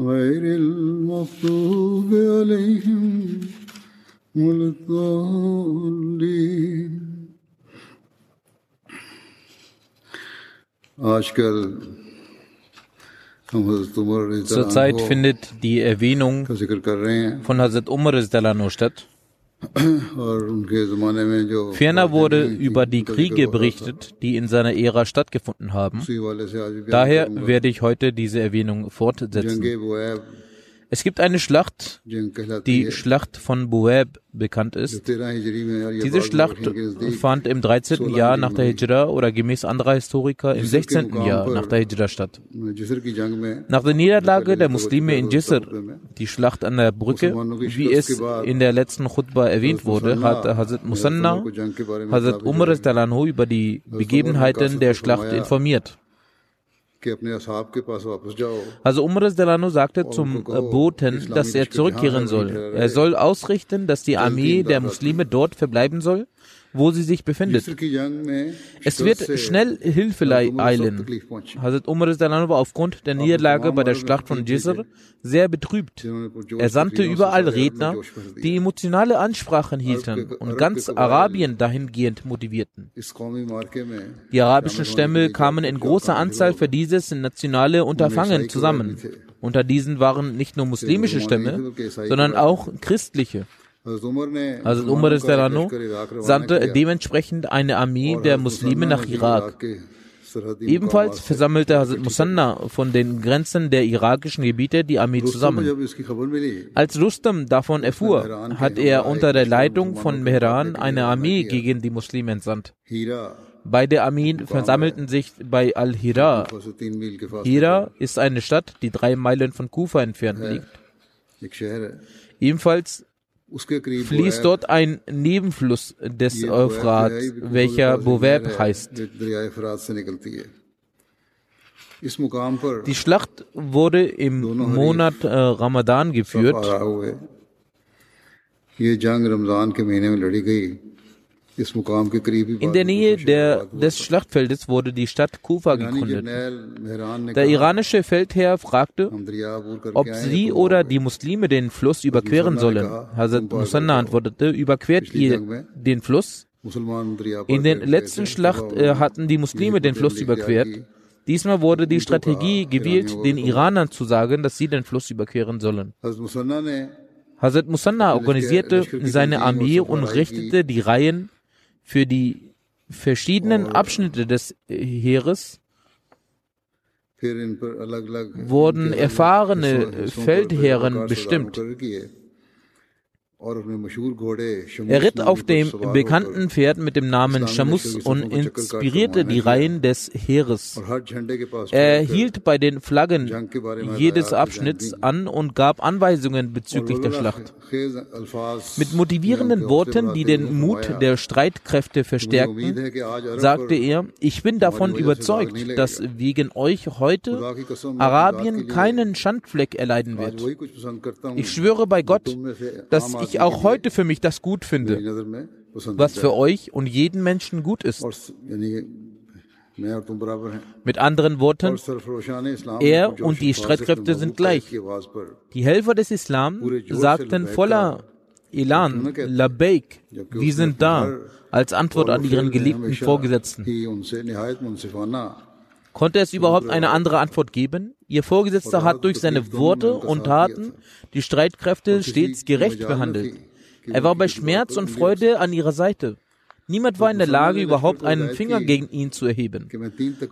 غير المغضوب عليهم ولا الضالين Zurzeit findet die Erwähnung von Hazrat Umar statt. Ferner wurde über die Kriege berichtet, die in seiner Ära stattgefunden haben. Daher werde ich heute diese Erwähnung fortsetzen. Es gibt eine Schlacht, die Schlacht von Buweb bekannt ist. Diese Schlacht fand im 13. Jahr nach der Hijra oder gemäß anderer Historiker im 16. Jahr nach der Hijra statt. Nach der Niederlage der Muslime in Jisr, die Schlacht an der Brücke, wie es in der letzten Khutbah erwähnt wurde, hat Hazrat Musanna Hazrat Umar über die Begebenheiten der Schlacht informiert. Also Umar Anhu sagte zum äh, Boten, dass er zurückkehren soll. Er soll ausrichten, dass die Armee der Muslime dort verbleiben soll, wo sie sich befindet. Es wird schnell Hilfe eilen. Hazrat Umar war aufgrund der Niederlage bei der Schlacht von Jisr sehr betrübt. Er sandte überall Redner, die emotionale Ansprachen hielten und ganz Arabien dahingehend motivierten. Die arabischen Stämme kamen in großer Anzahl für dieses nationale Unterfangen zusammen. Unter diesen waren nicht nur muslimische Stämme, sondern auch christliche. Also Umar Estelano sandte dementsprechend eine Armee der Muslime nach Irak. Ebenfalls versammelte Hazrat Musanna von den Grenzen der irakischen Gebiete die Armee zusammen. Als Rustam davon erfuhr, hat er unter der Leitung von Mehran eine Armee gegen die Muslime entsandt. Beide Armeen versammelten sich bei Al-Hira. Hira ist eine Stadt, die drei Meilen von Kufa entfernt liegt. Ebenfalls fließt dort ein Nebenfluss des Euphrat, äh, welcher Boweb heißt. Die Schlacht wurde im Monat äh, Ramadan geführt. In der Nähe der, des Schlachtfeldes wurde die Stadt Kufa gegründet. Der iranische Feldherr fragte, ob sie oder die Muslime den Fluss überqueren sollen. Hazrat Musanna antwortete, überquert ihr den Fluss? In der letzten Schlacht äh, hatten die Muslime den Fluss überquert. Diesmal wurde die Strategie gewählt, den Iranern zu sagen, dass sie den Fluss überqueren sollen. Hazrat Musanna organisierte seine Armee und richtete die Reihen für die verschiedenen Abschnitte des Heeres wurden erfahrene Feldherren bestimmt, er ritt auf dem bekannten Pferd mit dem Namen Shamus und inspirierte die Reihen des Heeres. Er hielt bei den Flaggen jedes Abschnitts an und gab Anweisungen bezüglich der Schlacht. Mit motivierenden Worten, die den Mut der Streitkräfte verstärkten, sagte er, ich bin davon überzeugt, dass wegen euch heute Arabien keinen Schandfleck erleiden wird. Ich schwöre bei Gott, dass ich ich auch heute für mich das gut finde, was für euch und jeden Menschen gut ist. Mit anderen Worten, er und die Streitkräfte sind gleich. Die Helfer des Islam sagten voller Elan, Labeik, wir sind da, als Antwort an ihren geliebten Vorgesetzten. Konnte es überhaupt eine andere Antwort geben? Ihr Vorgesetzter hat durch seine Worte und Taten die Streitkräfte stets gerecht behandelt. Er war bei Schmerz und Freude an ihrer Seite. Niemand war in der Lage, überhaupt einen Finger gegen ihn zu erheben.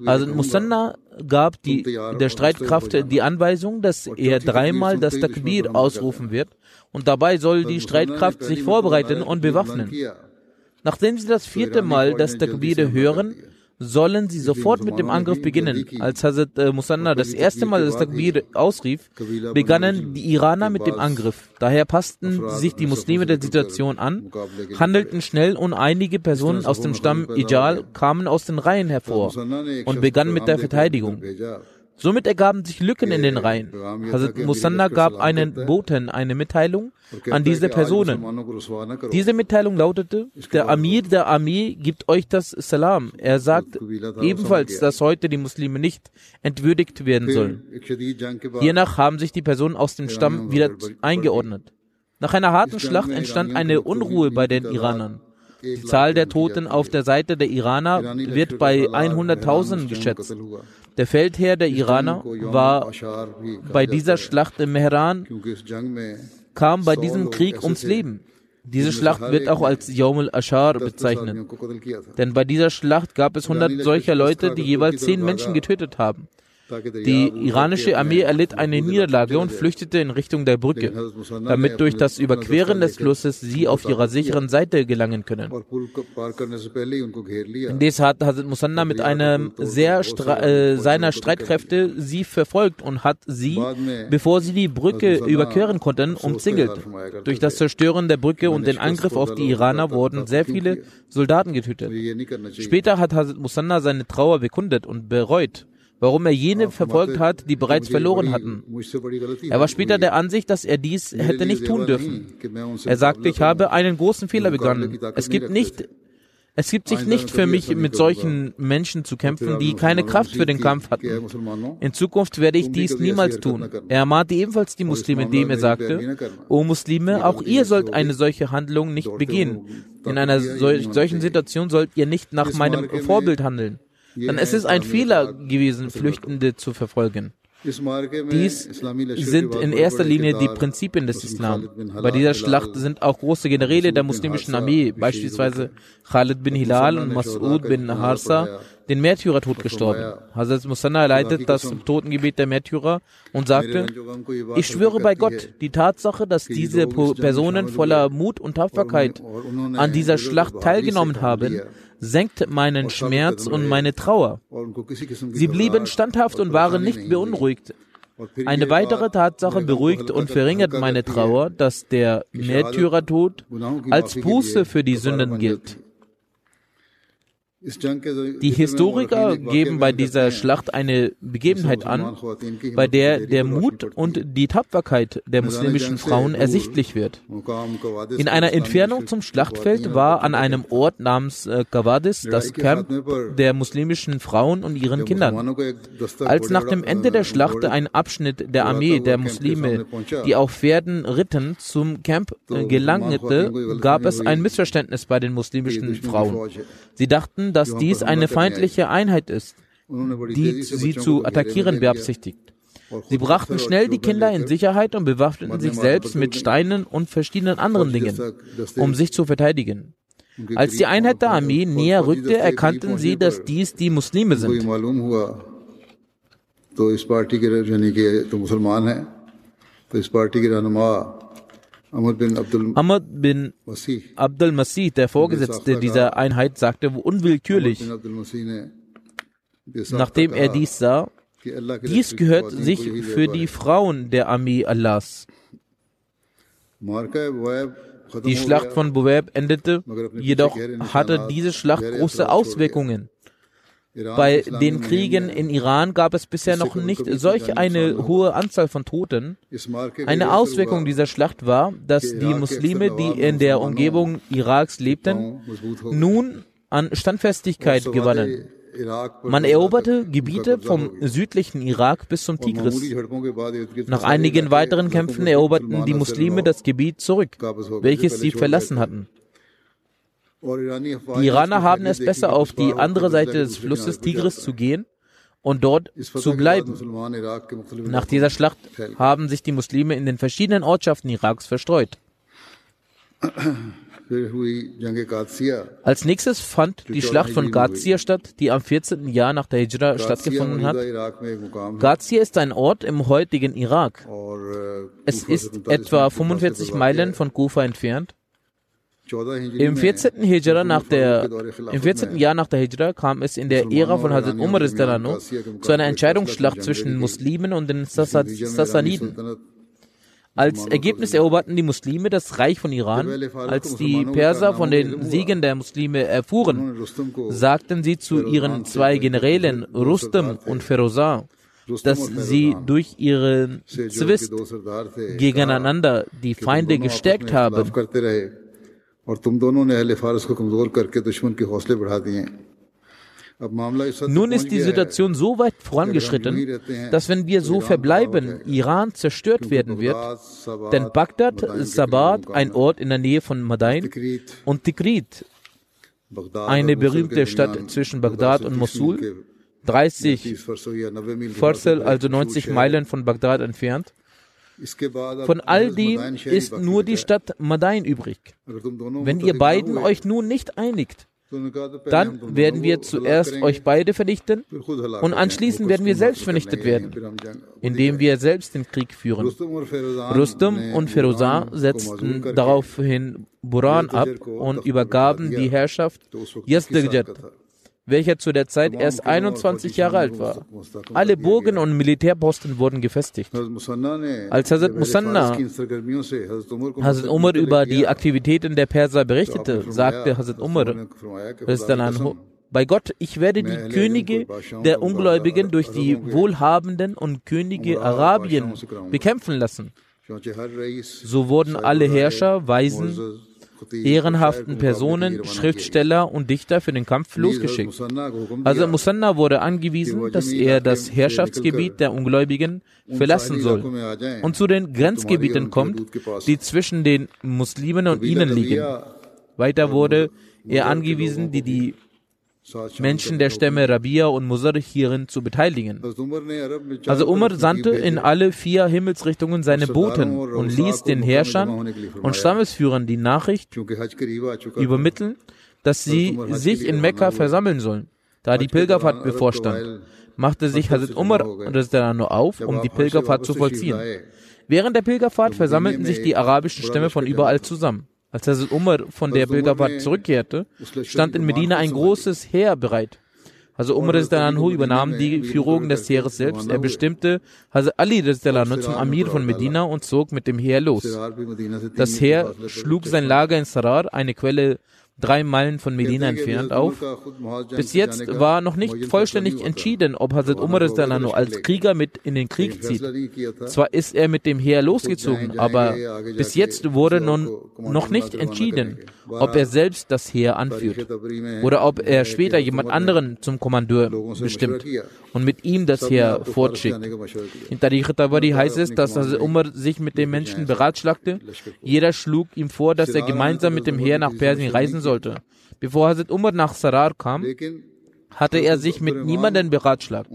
Also Musanna gab die, der Streitkraft die Anweisung, dass er dreimal das Takbir ausrufen wird und dabei soll die Streitkraft sich vorbereiten und bewaffnen. Nachdem sie das vierte Mal das Takbir hören, sollen sie sofort mit dem Angriff beginnen. Als Hazrat äh, Musanna das erste Mal das Takbir ausrief, begannen die Iraner mit dem Angriff. Daher passten sich die Muslime der Situation an, handelten schnell und einige Personen aus dem Stamm Ijal kamen aus den Reihen hervor und begannen mit der Verteidigung. Somit ergaben sich Lücken in den Reihen. Hazrat Musanna gab einen Boten eine Mitteilung an diese Personen. Diese Mitteilung lautete, der Amir der Armee gibt euch das Salam. Er sagt ebenfalls, dass heute die Muslime nicht entwürdigt werden sollen. Hiernach haben sich die Personen aus dem Stamm wieder eingeordnet. Nach einer harten Schlacht entstand eine Unruhe bei den Iranern. Die Zahl der Toten auf der Seite der Iraner wird bei 100.000 geschätzt. Der Feldherr der Iraner war bei dieser Schlacht im Mehran, kam bei diesem Krieg ums Leben. Diese Schlacht wird auch als Yawm al-Ashar bezeichnet. Denn bei dieser Schlacht gab es 100 solcher Leute, die jeweils 10 Menschen getötet haben. Die iranische Armee erlitt eine Niederlage und flüchtete in Richtung der Brücke, damit durch das Überqueren des Flusses sie auf ihrer sicheren Seite gelangen können. Indes hat Hazrat Musanna mit einem sehr äh, seiner Streitkräfte sie verfolgt und hat sie, bevor sie die Brücke überqueren konnten, umzingelt. Durch das Zerstören der Brücke und den Angriff auf die Iraner wurden sehr viele Soldaten getötet. Später hat Hazrat Musanna seine Trauer bekundet und bereut warum er jene verfolgt hat, die bereits verloren hatten. Er war später der Ansicht, dass er dies hätte nicht tun dürfen. Er sagte, ich habe einen großen Fehler begangen. Es gibt nicht es gibt sich nicht für mich, mit solchen Menschen zu kämpfen, die keine Kraft für den Kampf hatten. In Zukunft werde ich dies niemals tun. Er ermahnte ebenfalls die Muslime, indem er sagte, O Muslime, auch ihr sollt eine solche Handlung nicht begehen. In einer solchen Situation sollt ihr nicht nach meinem Vorbild handeln dann ist es ein Fehler gewesen, Flüchtende zu verfolgen. Dies sind in erster Linie die Prinzipien des Islam. Bei dieser Schlacht sind auch große Generäle der muslimischen Armee, beispielsweise Khalid bin Hilal und Mas'ud bin Harsa, den Märtyrertod gestorben. Hazrat Musanna leitet das Totengebet der Märtyrer und sagte, ich schwöre bei Gott, die Tatsache, dass diese Personen voller Mut und Tapferkeit an dieser Schlacht teilgenommen haben, senkt meinen Schmerz und meine Trauer. Sie blieben standhaft und waren nicht beunruhigt. Eine weitere Tatsache beruhigt und verringert meine Trauer, dass der Märtyrertod als Buße für die Sünden gilt. Die Historiker geben bei dieser Schlacht eine Begebenheit an, bei der der Mut und die Tapferkeit der muslimischen Frauen ersichtlich wird. In einer Entfernung zum Schlachtfeld war an einem Ort namens Kawadis äh, das Camp der muslimischen Frauen und ihren Kindern. Als nach dem Ende der Schlacht ein Abschnitt der Armee der Muslime, die auf Pferden ritten, zum Camp äh, gelangte, gab es ein Missverständnis bei den muslimischen Frauen. Sie dachten, dass dies eine feindliche Einheit ist, die sie zu attackieren beabsichtigt. Sie brachten schnell die Kinder in Sicherheit und bewaffneten sich selbst mit Steinen und verschiedenen anderen Dingen, um sich zu verteidigen. Als die Einheit der Armee näher rückte, erkannten sie, dass dies die Muslime sind. Ahmad bin Abdul Masih, der Vorgesetzte dieser Einheit, sagte unwillkürlich, nachdem er dies sah, dies gehört sich für die Frauen der Armee Allahs. Die Schlacht von Buwab endete, jedoch hatte diese Schlacht große Auswirkungen. Bei den Kriegen in Iran gab es bisher noch nicht solch eine hohe Anzahl von Toten. Eine Auswirkung dieser Schlacht war, dass die Muslime, die in der Umgebung Iraks lebten, nun an Standfestigkeit gewannen. Man eroberte Gebiete vom südlichen Irak bis zum Tigris. Nach einigen weiteren Kämpfen eroberten die Muslime das Gebiet zurück, welches sie verlassen hatten. Die Iraner haben es besser, auf die andere Seite des Flusses Tigris zu gehen und dort zu bleiben. Nach dieser Schlacht haben sich die Muslime in den verschiedenen Ortschaften Iraks verstreut. Als nächstes fand die Schlacht von Gazia statt, die am 14. Jahr nach der Hijra stattgefunden hat. Gazia ist ein Ort im heutigen Irak. Es ist etwa 45 Meilen von Kufa entfernt. Im 14. Hijra nach der, im 14. Jahr nach der Hijra kam es in der Ära von Hazrat Umar zu einer Entscheidungsschlacht zwischen den Muslimen und den Sassaniden. Als Ergebnis eroberten die Muslime das Reich von Iran. Als die Perser von den Siegen der Muslime erfuhren, sagten sie zu ihren zwei Generälen Rustem und Ferozar, dass sie durch ihren Zwist gegeneinander die Feinde gestärkt haben. Nun ist die Situation so weit vorangeschritten, dass wenn wir so verbleiben, Iran zerstört werden wird, denn Bagdad, Sabat, ein Ort in der Nähe von Madain, und Tikrit, eine berühmte Stadt zwischen Bagdad und Mosul, 30 Farsal, also 90 Meilen von Bagdad entfernt, von all dem ist nur die Stadt Madain übrig. Wenn ihr beiden euch nun nicht einigt, dann werden wir zuerst euch beide vernichten und anschließend werden wir selbst vernichtet werden, indem wir selbst den Krieg führen. Rustum und Ferozar setzten daraufhin Buran ab und übergaben die Herrschaft Yazdegjet welcher zu der Zeit erst 21 Jahre alt war. Alle Burgen und Militärposten wurden gefestigt. Als Hazrat Musanna Hazrat Umar über die Aktivitäten der Perser berichtete, sagte Hazrat Umar, bei Gott, ich werde die Könige der Ungläubigen durch die Wohlhabenden und Könige Arabien bekämpfen lassen. So wurden alle Herrscher, Weisen, ehrenhaften Personen, Schriftsteller und Dichter für den Kampf losgeschickt. Also Musanna wurde angewiesen, dass er das Herrschaftsgebiet der Ungläubigen verlassen soll und zu den Grenzgebieten kommt, die zwischen den Muslimen und ihnen liegen. Weiter wurde er angewiesen, die die Menschen der Stämme Rabia und Musar hierin zu beteiligen. Also Umar sandte in alle vier Himmelsrichtungen seine Boten und ließ den Herrschern und Stammesführern die Nachricht übermitteln, dass sie sich in Mekka versammeln sollen, da die Pilgerfahrt bevorstand. Machte sich Hazrat Umar auf, um die Pilgerfahrt zu vollziehen. Während der Pilgerfahrt versammelten sich die arabischen Stämme von überall zusammen. Als Hazrat Umar von der Pilgerfahrt zurückkehrte, stand in Medina ein großes Heer bereit. Also Umar Anhu übernahm die Führung des Heeres selbst. Er bestimmte Hazrat Ali zum Amir von Medina und zog mit dem Heer los. Das Heer schlug sein Lager in Sarar, eine Quelle drei Meilen von Medina entfernt, auf. Bis jetzt war noch nicht vollständig entschieden, ob Hazrat Umar als Krieger mit in den Krieg zieht. Zwar ist er mit dem Heer losgezogen, aber bis jetzt wurde nun noch nicht entschieden, ob er selbst das Heer anführt oder ob er später jemand anderen zum Kommandeur bestimmt und mit ihm das Heer fortschickt. In Tariq Tabari heißt es, dass Hazrat Umar sich mit den Menschen beratschlagte. Jeder schlug ihm vor, dass er gemeinsam mit dem Heer nach Persien reisen soll sollte. Bevor Hazrat Umar nach Sarar kam, hatte er sich mit niemandem beratschlagt.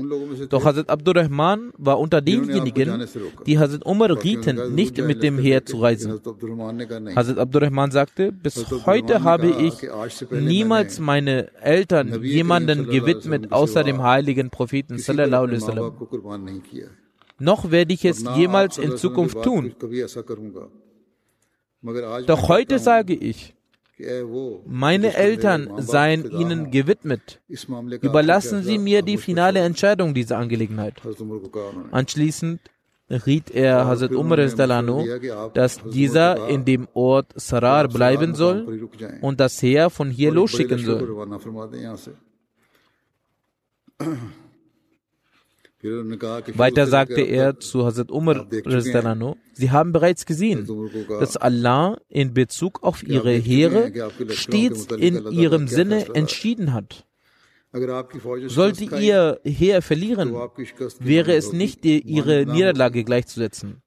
Doch Hazrat Abdurrahman war unter denjenigen, die Hazrat Umar rieten, nicht mit dem Heer zu reisen. Hazrat Abdurrahman sagte, bis heute habe ich niemals meine Eltern jemanden gewidmet außer dem heiligen Propheten sallallahu alaihi wasallam. Noch werde ich es jemals in Zukunft tun. Doch heute sage ich, meine Eltern seien ihnen gewidmet. Überlassen Sie mir die finale Entscheidung dieser Angelegenheit. Anschließend riet er Hazrat Umar dass dieser in dem Ort Sarar bleiben soll und das Heer von hier losschicken soll. Weiter sagte er zu Hazrat Umar, Sie haben bereits gesehen, dass Allah in Bezug auf ihre Heere stets in ihrem Sinne entschieden hat. Sollte ihr Heer verlieren, wäre es nicht ihre Niederlage gleichzusetzen.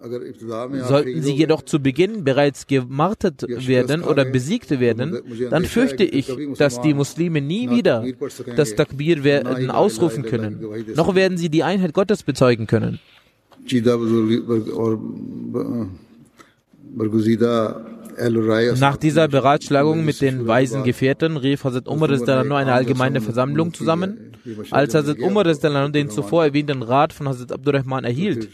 Sollten sie jedoch zu Beginn bereits gemartet werden oder besiegt werden, dann fürchte ich, dass die Muslime nie wieder das Takbir werden ausrufen können, noch werden sie die Einheit Gottes bezeugen können. Nach dieser Beratschlagung mit den weisen Gefährten rief Hazrat Umar nur eine allgemeine Versammlung zusammen. Als Hazrat Umar den zuvor erwähnten Rat von Hazrat Abdurrahman erhielt,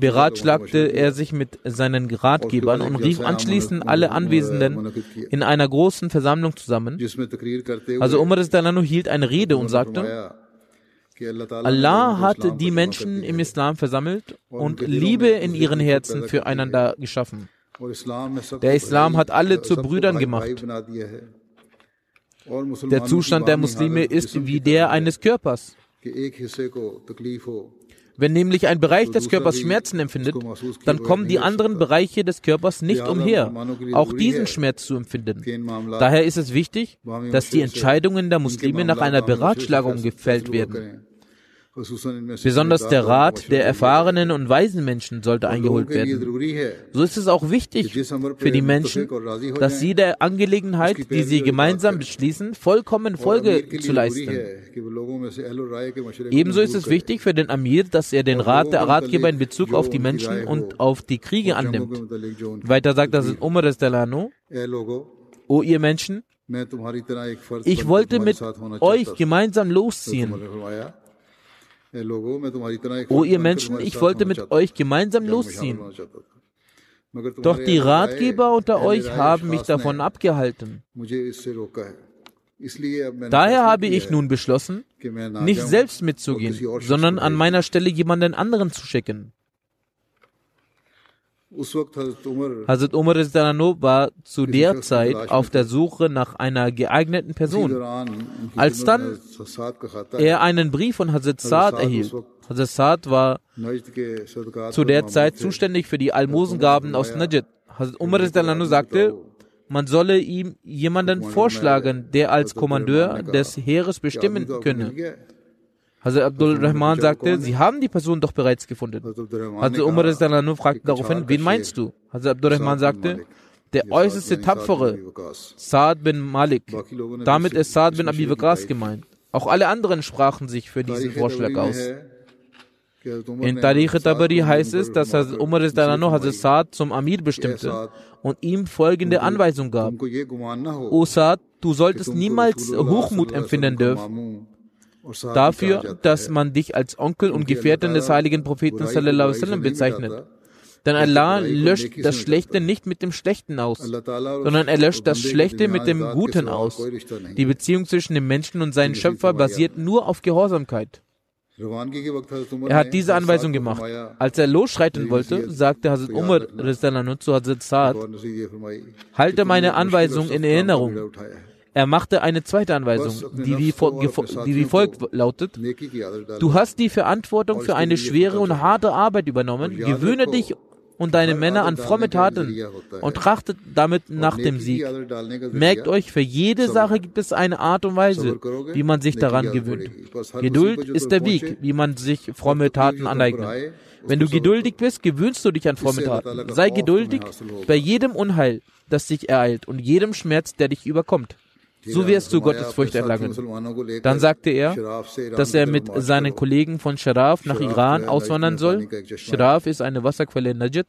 beratschlagte er sich mit seinen Ratgebern und rief anschließend alle Anwesenden in einer großen Versammlung zusammen. Also Umar hielt eine Rede und sagte, Allah hat die Menschen im Islam versammelt und Liebe in ihren Herzen füreinander geschaffen. Der Islam hat alle zu Brüdern gemacht. Der Zustand der Muslime ist wie der eines Körpers. Wenn nämlich ein Bereich des Körpers Schmerzen empfindet, dann kommen die anderen Bereiche des Körpers nicht umher, auch diesen Schmerz zu empfinden. Daher ist es wichtig, dass die Entscheidungen der Muslime nach einer Beratschlagung gefällt werden. Besonders der Rat der erfahrenen und weisen Menschen sollte eingeholt werden. So ist es auch wichtig für die Menschen, dass sie der Angelegenheit, die sie gemeinsam beschließen, vollkommen Folge zu leisten. Ebenso ist es wichtig für den Amir, dass er den Rat der Ratgeber in Bezug auf die Menschen und auf die Kriege annimmt. Weiter sagt das Umar Delano, O ihr Menschen, ich wollte mit euch gemeinsam losziehen. O ihr Menschen, ich wollte mit euch gemeinsam losziehen. Doch die Ratgeber unter euch haben mich davon abgehalten. Daher habe ich nun beschlossen, nicht selbst mitzugehen, sondern an meiner Stelle jemanden anderen zu schicken. Hazrat Umar war zu der Zeit auf der Suche nach einer geeigneten Person. Als dann er einen Brief von Hazrat Saad erhielt, Hazrat Saad war zu der Zeit zuständig für die Almosengaben aus Najd. Hazrat Umar sagte, man solle ihm jemanden vorschlagen, der als Kommandeur des Heeres bestimmen könne. Hazrat Abdul Rahman sagte, Sie haben die Person doch bereits gefunden. Hazrat Umar nur fragte daraufhin, wen meinst du? Hazrat Abdul Rahman sagte, der äußerste Tapfere, Saad bin Malik. Damit ist Saad bin Abi Waqas gemeint. Auch alle anderen sprachen sich für diesen Vorschlag aus. In Tariq Tabari heißt es, dass Hazrat Umar Hazrat Saad zum Amir bestimmte und ihm folgende Anweisung gab. O Saad, du solltest niemals Hochmut empfinden dürfen dafür, dass man dich als Onkel und Gefährten des heiligen Propheten sallam, bezeichnet. Denn Allah löscht das Schlechte nicht mit dem Schlechten aus, sondern er löscht das Schlechte mit dem Guten aus. Die Beziehung zwischen dem Menschen und seinem Schöpfer basiert nur auf Gehorsamkeit. Er hat diese Anweisung gemacht. Als er losschreiten wollte, sagte Hazrat Umar zu Hazrat Saad, halte meine Anweisung in Erinnerung er machte eine zweite Anweisung, die wie, die wie folgt lautet, du hast die Verantwortung für eine schwere und harte Arbeit übernommen, gewöhne dich und deine Männer an fromme Taten und trachtet damit nach dem Sieg. Merkt euch, für jede Sache gibt es eine Art und Weise, wie man sich daran gewöhnt. Geduld ist der Weg, wie man sich fromme Taten aneignet. Wenn du geduldig bist, gewöhnst du dich an fromme Taten. Sei geduldig bei jedem Unheil, das dich ereilt und jedem Schmerz, der dich überkommt so wirst du Gottesfurcht erlangen. Dann sagte er, dass er mit seinen Kollegen von Sharaf nach Iran auswandern soll. Sharaf ist eine Wasserquelle in Najd.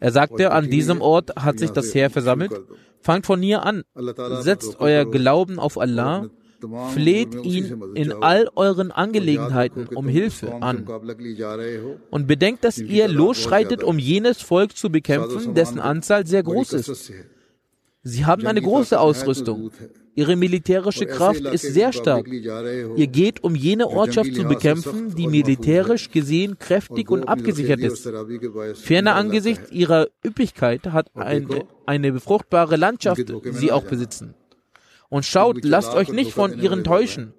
Er sagte, an diesem Ort hat sich das Heer versammelt. Fangt von hier an, setzt euer Glauben auf Allah, fleht ihn in all euren Angelegenheiten um Hilfe an und bedenkt, dass ihr losschreitet, um jenes Volk zu bekämpfen, dessen Anzahl sehr groß ist. Sie haben eine große Ausrüstung. Ihre militärische Kraft ist sehr stark. Ihr geht, um jene Ortschaft zu bekämpfen, die militärisch gesehen kräftig und abgesichert ist. Ferner angesichts ihrer Üppigkeit hat eine, eine fruchtbare Landschaft sie auch besitzen. Und schaut, lasst euch nicht von ihren täuschen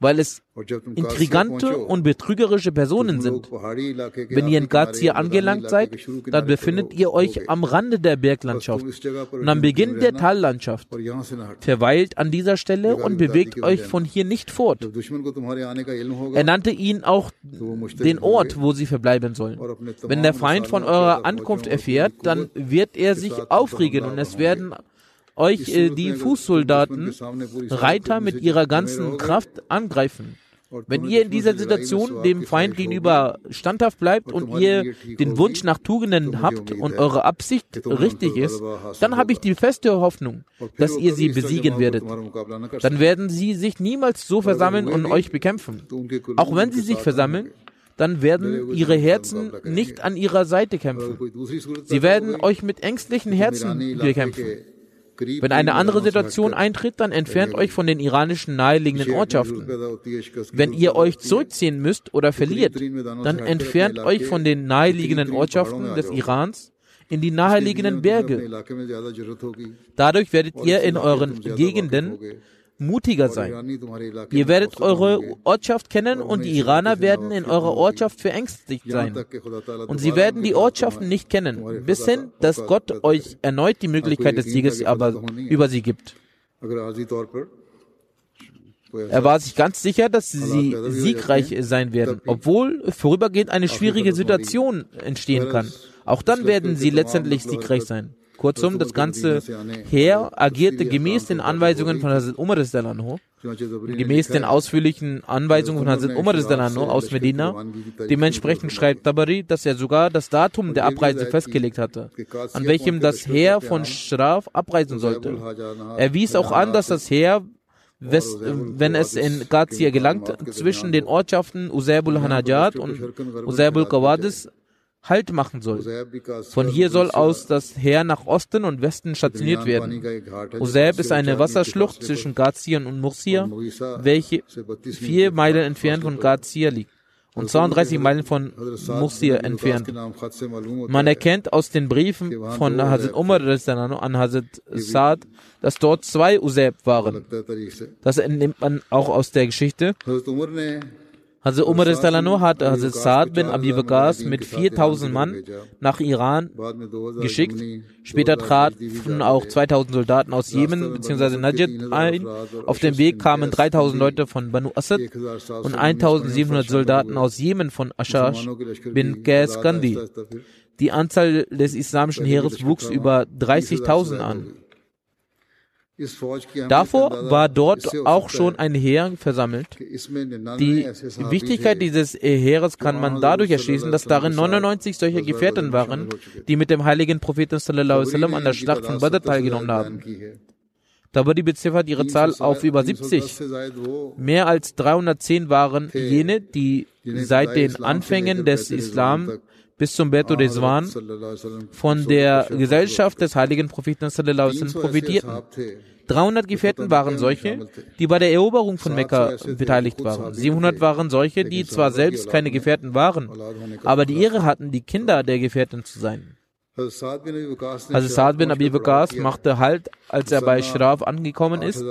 weil es intrigante und betrügerische Personen sind. Wenn ihr in Gazia angelangt seid, dann befindet ihr euch am Rande der Berglandschaft und am Beginn der Tallandschaft. Verweilt an dieser Stelle und bewegt euch von hier nicht fort. Er nannte ihnen auch den Ort, wo sie verbleiben sollen. Wenn der Feind von eurer Ankunft erfährt, dann wird er sich aufregen und es werden euch äh, die Fußsoldaten, Reiter mit ihrer ganzen Kraft angreifen. Wenn ihr in dieser Situation dem Feind gegenüber standhaft bleibt und ihr den Wunsch nach Tugenden habt und eure Absicht richtig ist, dann habe ich die feste Hoffnung, dass ihr sie besiegen werdet. Dann werden sie sich niemals so versammeln und euch bekämpfen. Auch wenn sie sich versammeln, dann werden ihre Herzen nicht an ihrer Seite kämpfen. Sie werden euch mit ängstlichen Herzen bekämpfen. Wenn eine andere Situation eintritt, dann entfernt euch von den iranischen naheliegenden Ortschaften. Wenn ihr euch zurückziehen müsst oder verliert, dann entfernt euch von den naheliegenden Ortschaften des Irans in die naheliegenden Berge. Dadurch werdet ihr in euren Gegenden mutiger sein. Ihr werdet eure Ortschaft kennen und die Iraner werden in eurer Ortschaft verängstigt sein. Und sie werden die Ortschaften nicht kennen, bis hin, dass Gott euch erneut die Möglichkeit des Sieges aber über sie gibt. Er war sich ganz sicher, dass sie siegreich sein werden, obwohl vorübergehend eine schwierige Situation entstehen kann. Auch dann werden sie letztendlich siegreich sein. Kurzum, das ganze Heer agierte gemäß den Anweisungen von Hazrat Umar Anhu, gemäß den ausführlichen Anweisungen von Hazrat Umar Anhu aus Medina. Dementsprechend schreibt Tabari, dass er sogar das Datum der Abreise festgelegt hatte, an welchem das Heer von Schraf abreisen sollte. Er wies auch an, dass das Heer wenn es in Gazia gelangt, zwischen den Ortschaften Usaybul Hanajat und Usaybul Qawadis Halt machen soll. Von hier soll aus das Heer nach Osten und Westen stationiert werden. Useb ist eine Wasserschlucht zwischen Gazien und Murcia, welche vier Meilen entfernt von Gazia liegt und 32 Meilen von Murcia entfernt. Man erkennt aus den Briefen von Hazrat Umar an Hazrat Saad, dass dort zwei Useb waren. Das entnimmt man auch aus der Geschichte. Hazrat Umar hat Hazrat Saad bin Abi Waqas mit 4000 Mann nach Iran geschickt. Später traten auch 2000 Soldaten aus Jemen bzw. Najd ein. Auf dem Weg kamen 3000 Leute von Banu Asad und 1700 Soldaten aus Jemen von Ashash bin Qais Gandhi. Die Anzahl des islamischen Heeres wuchs über 30.000 an. Davor war dort auch schon ein Heer versammelt. Die Wichtigkeit dieses Heeres kann man dadurch erschließen, dass darin 99 solcher Gefährten waren, die mit dem heiligen Propheten sallam, an der Schlacht von Badr teilgenommen haben. Tabari beziffert ihre Zahl auf über 70. Mehr als 310 waren jene, die seit den Anfängen des Islam bis zum Beto Rizwan von der Gesellschaft des heiligen Propheten profitierten. 300 Gefährten waren solche, die bei der Eroberung von Mekka beteiligt waren. 700 waren solche, die zwar selbst keine Gefährten waren, aber die Ehre hatten, die Kinder der Gefährten zu sein. Hazrat Saad bin Abi Waqas machte Halt, als er bei Shraf angekommen ist.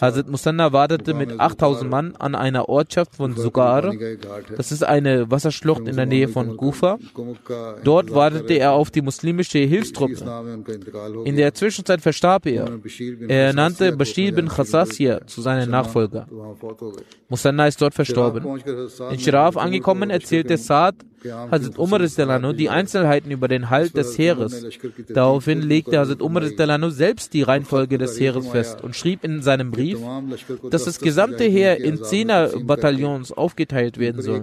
Hazrat Musanna wartete mit 8000 Mann an einer Ortschaft von Sugar. Das ist eine Wasserschlucht in der Nähe von Gufa. Dort wartete er auf die muslimische Hilfstruppe. In der Zwischenzeit verstarb er. Er nannte Bashir bin Khassasiyah zu seinem Nachfolger. Musanna ist dort verstorben. In Shraf angekommen erzählte Saad, Hazrat Umar die Einzelheiten über den Halt des Heeres. Daraufhin legte Hazrat Umar selbst die Reihenfolge des Heeres fest und schrieb in seinem Brief, dass das gesamte Heer in Zehner-Bataillons aufgeteilt werden soll.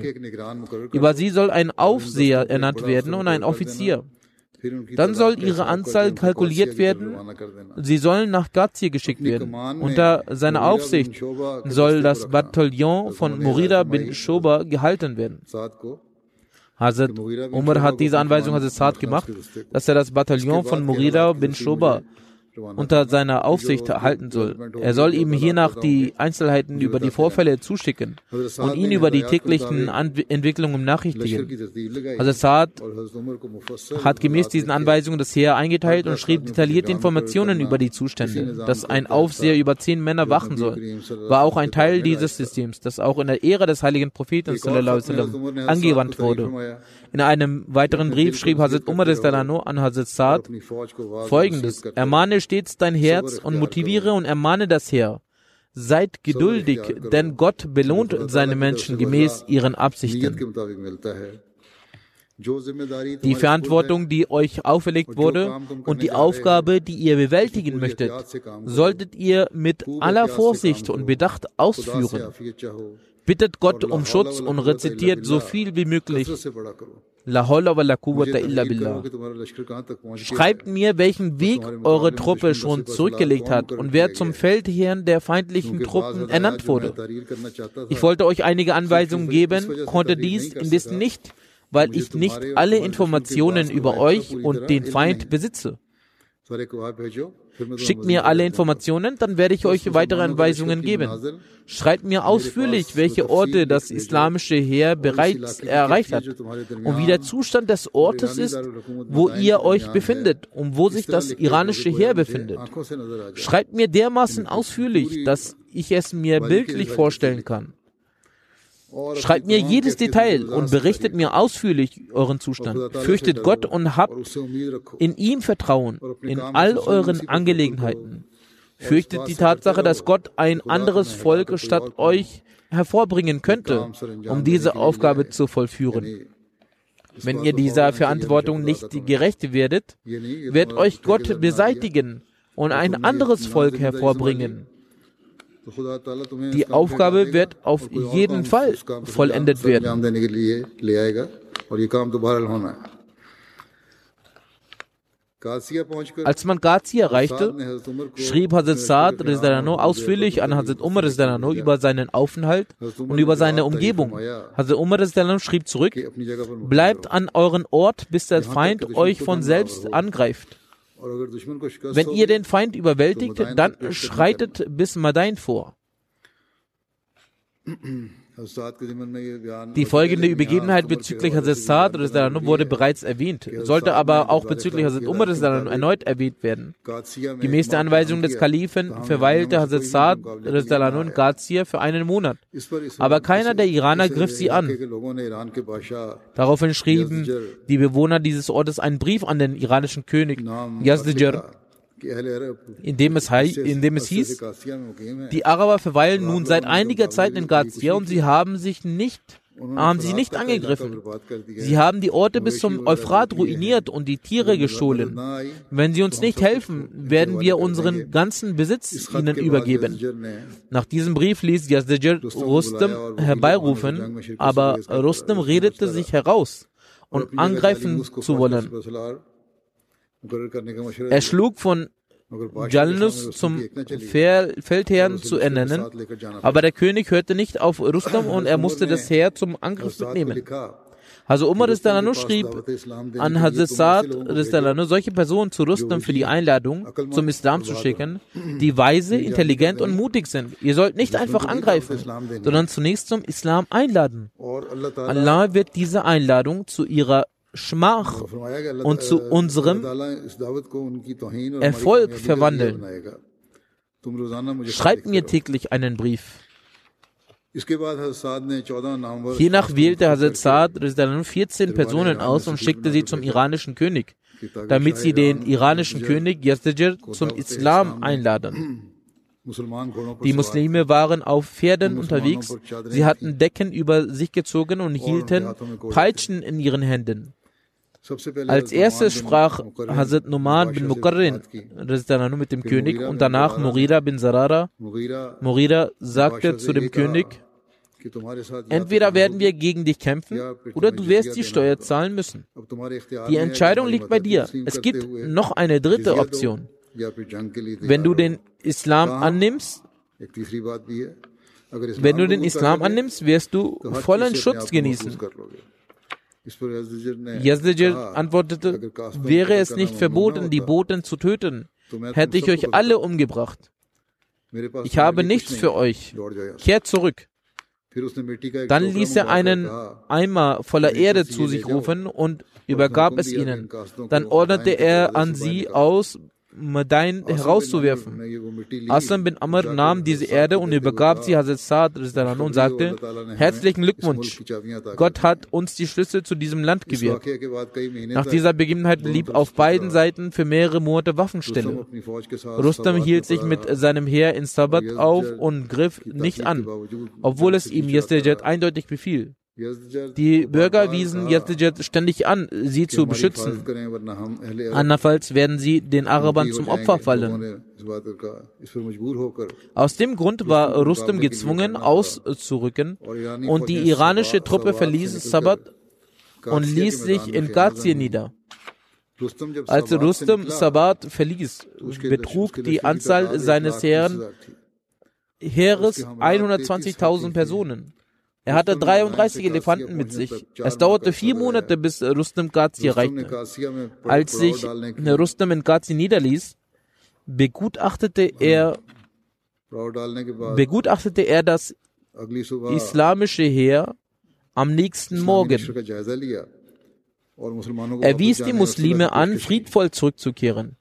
Über sie soll ein Aufseher ernannt werden und ein Offizier. Dann soll ihre Anzahl kalkuliert werden. Sie sollen nach Gazir geschickt werden. Unter seiner Aufsicht soll das Bataillon von Murida bin Shoba gehalten werden. Hazrat Umar hat diese Anweisung Hazrat Saad gemacht, dass er das Bataillon von Murida bin Shoba unter seiner Aufsicht halten soll. Er soll ihm hiernach die Einzelheiten über die Vorfälle zuschicken und ihn über die täglichen Entwicklungen nachrichtigen. Hazrat Saad hat gemäß diesen Anweisungen das Heer eingeteilt und schrieb detaillierte Informationen über die Zustände. Dass ein Aufseher über zehn Männer wachen soll, war auch ein Teil dieses Systems, das auch in der Ära des heiligen Propheten angewandt wurde. In einem weiteren Brief schrieb Hazrat Umar an Hazrat Saad folgendes: Ermahne stets dein Herz und motiviere und ermahne das Heer. Seid geduldig, denn Gott belohnt seine Menschen gemäß ihren Absichten. Die Verantwortung, die euch auferlegt wurde und die Aufgabe, die ihr bewältigen möchtet, solltet ihr mit aller Vorsicht und Bedacht ausführen. Bittet Gott um Schutz und rezitiert so viel wie möglich. La hawla wa la quwwata illa billah. Schreibt mir, welchen Weg eure Truppe schon zurückgelegt hat und wer zum Feldherrn der feindlichen Truppen ernannt wurde. Ich wollte euch einige Anweisungen geben, konnte dies indessen nicht, weil ich nicht alle Informationen über euch und den Feind besitze. Schickt mir alle Informationen, dann werde ich euch weitere Anweisungen geben. Schreibt mir ausführlich, welche Orte das islamische Heer bereits erreicht hat und wie der Zustand des Ortes ist, wo ihr euch befindet und wo sich das iranische Heer befindet. Schreibt mir dermaßen ausführlich, dass ich es mir bildlich vorstellen kann. Schreibt mir jedes Detail und berichtet mir ausführlich euren Zustand. Fürchtet Gott und habt in ihm Vertrauen in all euren Angelegenheiten. Fürchtet die Tatsache, dass Gott ein anderes Volk statt euch hervorbringen könnte, um diese Aufgabe zu vollführen. Wenn ihr dieser Verantwortung nicht gerecht werdet, wird euch Gott beseitigen und ein anderes Volk hervorbringen. Die Aufgabe wird auf jeden Fall vollendet werden. Als man Ghazi erreichte, schrieb Hazrat Saad ausführlich an Hazrat Umar über seinen Aufenthalt und über seine Umgebung. Hazrat Umar schrieb zurück, bleibt an euren Ort, bis der Feind euch von selbst angreift. Wenn ihr den Feind überwältigt, dann schreitet bis Madain vor. Die folgende Begebenheit bezüglich Hazrat Saad wurde bereits erwähnt, sollte aber auch bezüglich Hazrat Umar erneut erwähnt werden. Gemäß der Anweisung des Kalifen verweilte Hazrat Saad in Gazia für einen Monat, aber keiner der Iraner griff sie an. Daraufhin schrieben die Bewohner dieses Ortes einen Brief an den iranischen König Yazdajar in dem es, in dem es hieß, die Araber verweilen nun seit einiger Zeit in Gazia und sie haben sich nicht haben sie nicht angegriffen. Sie haben die Orte bis zum Euphrat ruiniert und die Tiere gestohlen. Wenn sie uns nicht helfen, werden wir unseren ganzen Besitz ihnen übergeben. Nach diesem Brief ließ Yazdajir Rustem herbeirufen, aber Rustem redete sich heraus und angreifen zu wollen. Er schlug von Jalnus zum Feldherrn zu ernennen, aber der König hörte nicht auf Rustam und er musste das Heer zum Angriff mitnehmen. Also Umar Ristalanu schrieb an Hazrat Saad Ristalanu, solche Personen zu Rustam für die Einladung zum Islam zu schicken, die weise, intelligent und mutig sind. Ihr sollt nicht einfach angreifen, sondern zunächst zum Islam einladen. Allah wird diese Einladung zu ihrer Schmach und zu unserem Erfolg verwandeln. Schreibt mir täglich einen Brief. Hiernach wählte Hazrat Saad 14 Personen aus und schickte sie zum iranischen König, damit sie den iranischen König Yazdajir zum Islam einladen. Die Muslime waren auf Pferden unterwegs, sie hatten Decken über sich gezogen und hielten Peitschen in ihren Händen. Als erstes sprach Hazrat Numan bin Mukarrin mit dem König und danach Murida bin Sarara. Murida sagte zu dem König, Entweder werden wir gegen dich kämpfen oder du wirst die Steuer zahlen müssen. Die Entscheidung liegt bei dir. Es gibt noch eine dritte Option. Wenn du den Islam annimmst, wenn du den Islam annimmst, wirst du vollen Schutz genießen. Yazdijir antwortete, wäre es nicht verboten, die Boten zu töten, hätte ich euch alle umgebracht. Ich habe nichts für euch. Kehrt zurück. Dann ließ er einen Eimer voller Erde zu sich rufen und übergab es ihnen. Dann ordnete er an sie aus, Madain herauszuwerfen. Aslam bin Amr nahm diese Erde und übergab sie Hazrat Saad und sagte, herzlichen Glückwunsch, Gott hat uns die Schlüssel zu diesem Land gewährt. Nach dieser Begebenheit blieb auf beiden Seiten für mehrere Monate Waffenstille. Rustam hielt sich mit seinem Heer in Sabat auf und griff nicht an, obwohl es ihm Yazdijat eindeutig befiel. Die Bürger wiesen Yazdijat ständig an, sie zu beschützen. Andernfalls werden sie den Arabern zum Opfer fallen. Aus dem Grund war Rustem gezwungen, auszurücken und die iranische Truppe verließ Sabat und ließ sich in Ghazi nieder. Als Rustem Sabat verließ, betrug die Anzahl seines Heeren, Heeres 120.000 Personen. Er hatte 33 Elefanten mit sich. Es dauerte vier Monate, bis Rustem Ghazi erreichte. Als sich Rustem in Ghazi niederließ, begutachtete er, begutachtete er das islamische Heer am nächsten Morgen. Er wies die Muslime an, friedvoll zurückzukehren.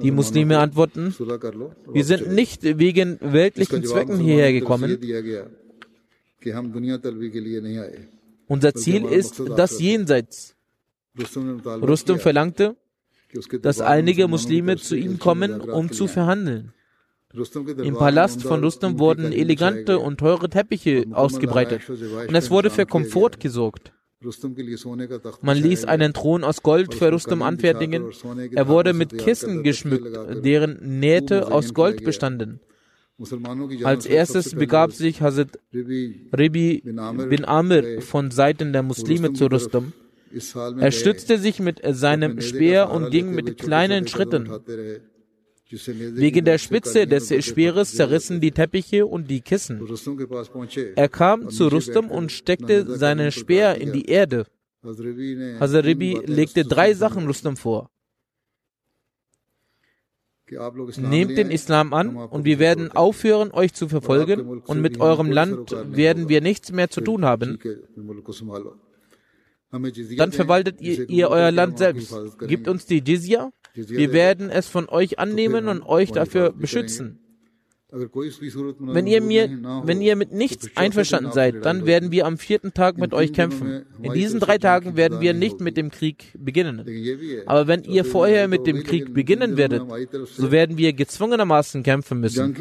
Die Muslime antworten, wir sind nicht wegen weltlichen Zwecken hierher gekommen, unser Ziel ist das Jenseits. Rustum verlangte, dass einige Muslime zu ihm kommen, um zu verhandeln. Im Palast von Rustum wurden elegante und teure Teppiche ausgebreitet und es wurde für Komfort gesorgt. Man ließ einen Thron aus Gold für Rustum anfertigen. Er wurde mit Kissen geschmückt, deren Nähte aus Gold bestanden. Als erstes begab sich Hazrat Ribi bin Amir von Seiten der Muslime zu Rustum. Er stützte sich mit seinem Speer und ging mit kleinen Schritten. Wegen der Spitze des Speeres zerrissen die Teppiche und die Kissen. Er kam zu Rustum und steckte seinen Speer in die Erde. Hazrat Ribi legte drei Sachen Rustum vor. Nehmt den Islam an und wir werden aufhören, euch zu verfolgen. Und mit eurem Land werden wir nichts mehr zu tun haben. Dann verwaltet ihr, ihr euer Land selbst. Gebt uns die Jizya. Wir werden es von euch annehmen und euch dafür beschützen. Wenn ihr, mir, wenn ihr mit nichts einverstanden seid, dann werden wir am vierten Tag mit euch kämpfen. In diesen drei Tagen werden wir nicht mit dem Krieg beginnen. Aber wenn ihr vorher mit dem Krieg beginnen werdet, so werden wir gezwungenermaßen kämpfen müssen.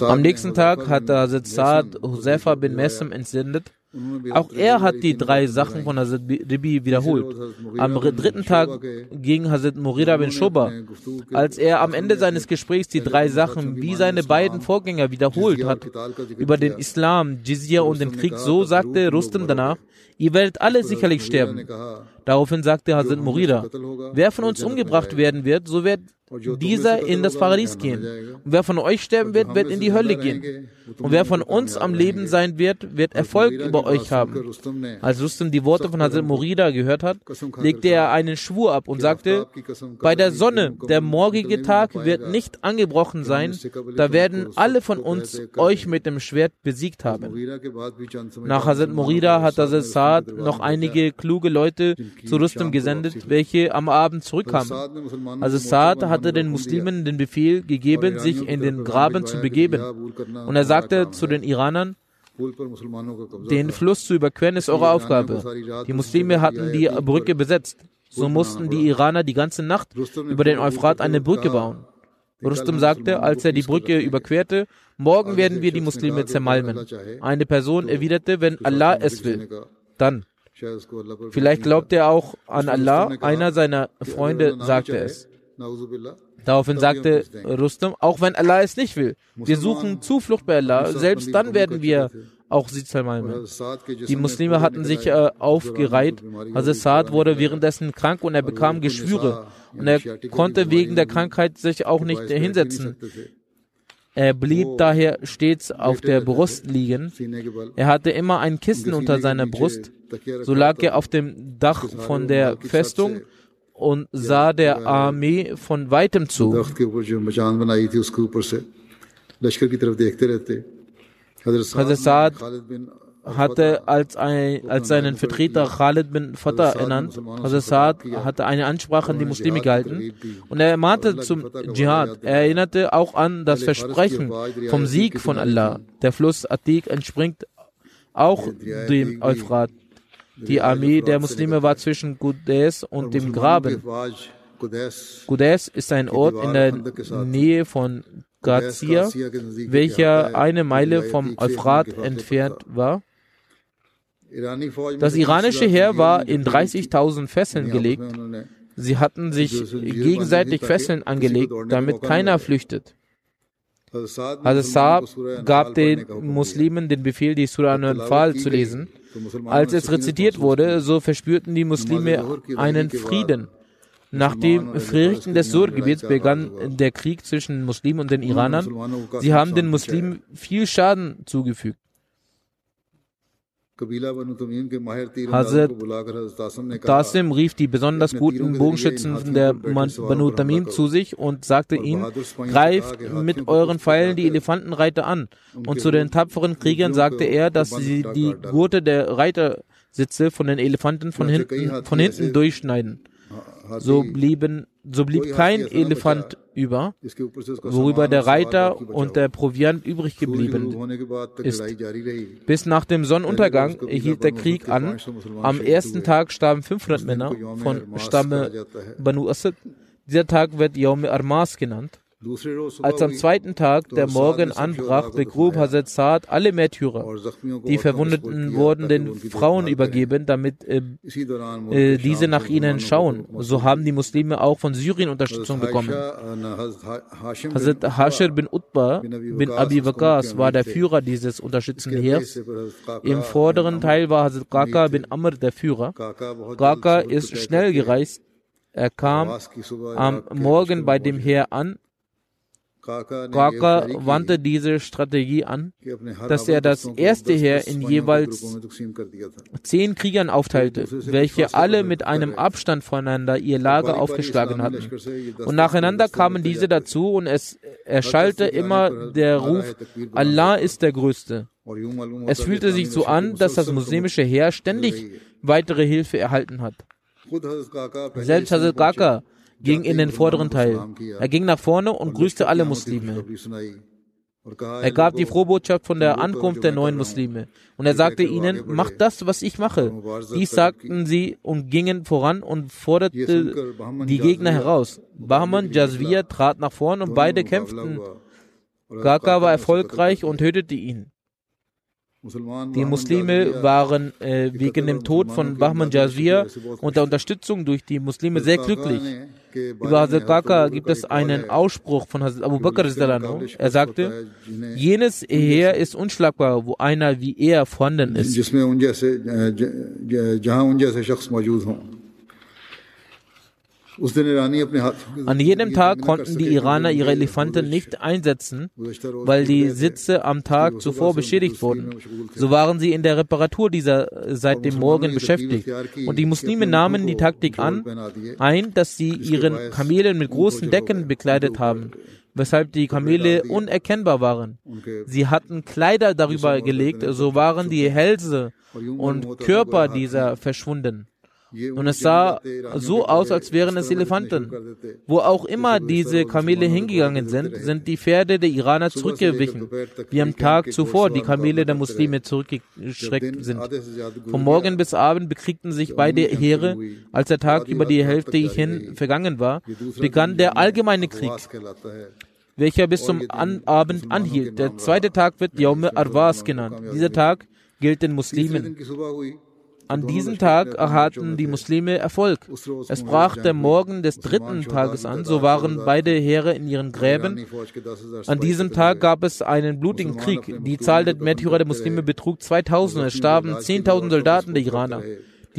Am nächsten Tag hat Hazrat Saad Huzaifa bin Mesem entsendet auch er hat die drei Sachen von Hazrat Ribi wiederholt. Am dritten Tag ging Hazrat Murida bin Shoba. Als er am Ende seines Gesprächs die drei Sachen wie seine beiden Vorgänger wiederholt hat, über den Islam, Jizya und den Krieg, so sagte Rustem danach, ihr werdet alle sicherlich sterben. Daraufhin sagte Hazrat Murida, wer von uns umgebracht werden wird, so wird dieser in das Paradies gehen. Und wer von euch sterben wird, wird in die Hölle gehen. Und wer von uns am Leben sein wird, wird Erfolg über euch haben. Als Rustum die Worte von Hazrat Murida gehört hat, legte er einen Schwur ab und sagte, bei der Sonne, der morgige Tag wird nicht angebrochen sein, da werden alle von uns euch mit dem Schwert besiegt haben. Nach Hazrat Murida hat Hazrat Saad noch einige kluge Leute zu Rustum gesendet, welche am Abend zurückkamen. Also Saad hat hatte den Muslimen den Befehl gegeben, sich in den Graben zu begeben. Und er sagte zu den Iranern, den Fluss zu überqueren ist eure Aufgabe. Die Muslime hatten die Brücke besetzt. So mussten die Iraner die ganze Nacht über den Euphrat eine Brücke bauen. Rustum sagte, als er die Brücke überquerte, morgen werden wir die Muslime zermalmen. Eine Person erwiderte, wenn Allah es will, dann. Vielleicht glaubt er auch an Allah, einer seiner Freunde sagte es. Daraufhin sagte Rustum, auch wenn Allah es nicht will, wir suchen Zuflucht bei Allah, selbst dann werden wir auch sie zermalmen. Die Muslime hatten sich äh, aufgereiht. Also Saad wurde währenddessen krank und er bekam Geschwüre. Und er konnte wegen der Krankheit sich auch nicht hinsetzen. Er blieb daher stets auf der Brust liegen. Er hatte immer ein Kissen unter seiner Brust. So lag er auf dem Dach von der Festung und sah der Armee von weitem zu. Hazrat Saad hatte als, ein, als seinen Vertreter Khalid bin Fatah ernannt. Hazrat Saad hatte eine Ansprache an die Muslime gehalten und er ermahnte zum Dschihad. Er erinnerte auch an das Versprechen vom Sieg von Allah. Der Fluss Atik entspringt auch dem Euphrat. Die Armee der Muslime war zwischen Quds und dem Graben. Quds ist ein Ort in der Nähe von Gazia, welcher eine Meile vom Euphrat entfernt war. Das iranische Heer war in 30.000 Fesseln gelegt. Sie hatten sich gegenseitig Fesseln angelegt, damit keiner flüchtet. Also Saab gab den Muslimen den Befehl, die Surah Al-Anfal zu lesen. Als es rezitiert wurde, so verspürten die Muslime einen Frieden. Nach dem Verrichten des Surgebets begann der Krieg zwischen Muslimen und den Iranern. Sie haben den Muslimen viel Schaden zugefügt. Hazrat Tasim rief die besonders guten Bogenschützen der Banu Tamim zu sich und sagte ihnen, greift mit euren Pfeilen die Elefantenreiter an. Und zu den tapferen Kriegern sagte er, dass sie die Gurte der Reitersitze von den Elefanten von hinten, von hinten durchschneiden. So blieben so blieb kein Elefant über, worüber der Reiter und der Proviant übrig geblieben ist. Bis nach dem Sonnenuntergang hielt der Krieg an. Am ersten Tag starben 500 Männer von Stamme Banu Asad. Dieser Tag wird Yawm Armas genannt. Als am zweiten Tag der Morgen anbrach, begrub Hazrat Saad alle Märtyrer. Die Verwundeten wurden den Frauen übergeben, damit äh, äh, diese nach ihnen schauen. So haben die Muslime auch von Syrien Unterstützung bekommen. Hazrat Hashir bin Utbah bin Abi Waqas war der Führer dieses unterstützenden Heers. Im vorderen Teil war Hazrat Kaka bin Amr der Führer. Kaka ist schnell gereist. Er kam am Morgen bei dem Heer an Kaka wandte diese Strategie an, dass er das erste Heer in jeweils zehn Kriegern aufteilte, welche alle mit einem Abstand voneinander ihr Lager aufgeschlagen hatten. Und nacheinander kamen diese dazu und es erschallte immer der Ruf, Allah ist der Größte. Es fühlte sich so an, dass das muslimische Heer ständig weitere Hilfe erhalten hat. Selbst Hazrat Kaka ging in den vorderen Teil. Er ging nach vorne und grüßte alle Muslime. Er gab die Frohbotschaft von der Ankunft der neuen Muslime. Und er sagte ihnen, macht das, was ich mache. Dies sagten sie und gingen voran und forderte die Gegner heraus. Bahman Jazvir trat nach vorn und beide kämpften. Gaka war erfolgreich und tötete ihn. Die Muslime waren äh, wegen dem Tod von Bahman Jazir und der Unterstützung durch die Muslime sehr glücklich. Über Hazrat Kaka gibt es einen Ausspruch von Hazrat Abu Bakr. Er sagte, jenes Heer ist unschlagbar, wo einer wie er vorhanden ist. An jedem Tag konnten die Iraner ihre Elefanten nicht einsetzen, weil die Sitze am Tag zuvor beschädigt wurden. So waren sie in der Reparatur dieser seit dem Morgen beschäftigt. Und die Muslime nahmen die Taktik an, ein, dass sie ihren Kamelen mit großen Decken bekleidet haben weshalb die Kamele unerkennbar waren. Sie hatten Kleider darüber gelegt, so waren die Hälse und Körper dieser verschwunden. Und es sah so aus, als wären es Elefanten. Wo auch immer diese Kamele hingegangen sind, sind die Pferde der Iraner zurückgewichen, wie am Tag zuvor die Kamele der Muslime zurückgeschreckt sind. Vom Morgen bis Abend bekriegten sich beide Heere. Als der Tag über die Hälfte hin vergangen war, begann der allgemeine Krieg welcher bis zum An Abend anhielt. Der zweite Tag wird Yawm Arwas genannt. Dieser Tag gilt den Muslimen. An diesem Tag hatten die Muslime Erfolg. Es brach der Morgen des dritten Tages an, so waren beide Heere in ihren Gräben. An diesem Tag gab es einen blutigen Krieg. Die Zahl der Märtyrer der Muslime betrug 2000. Es starben 10.000 Soldaten der Iraner.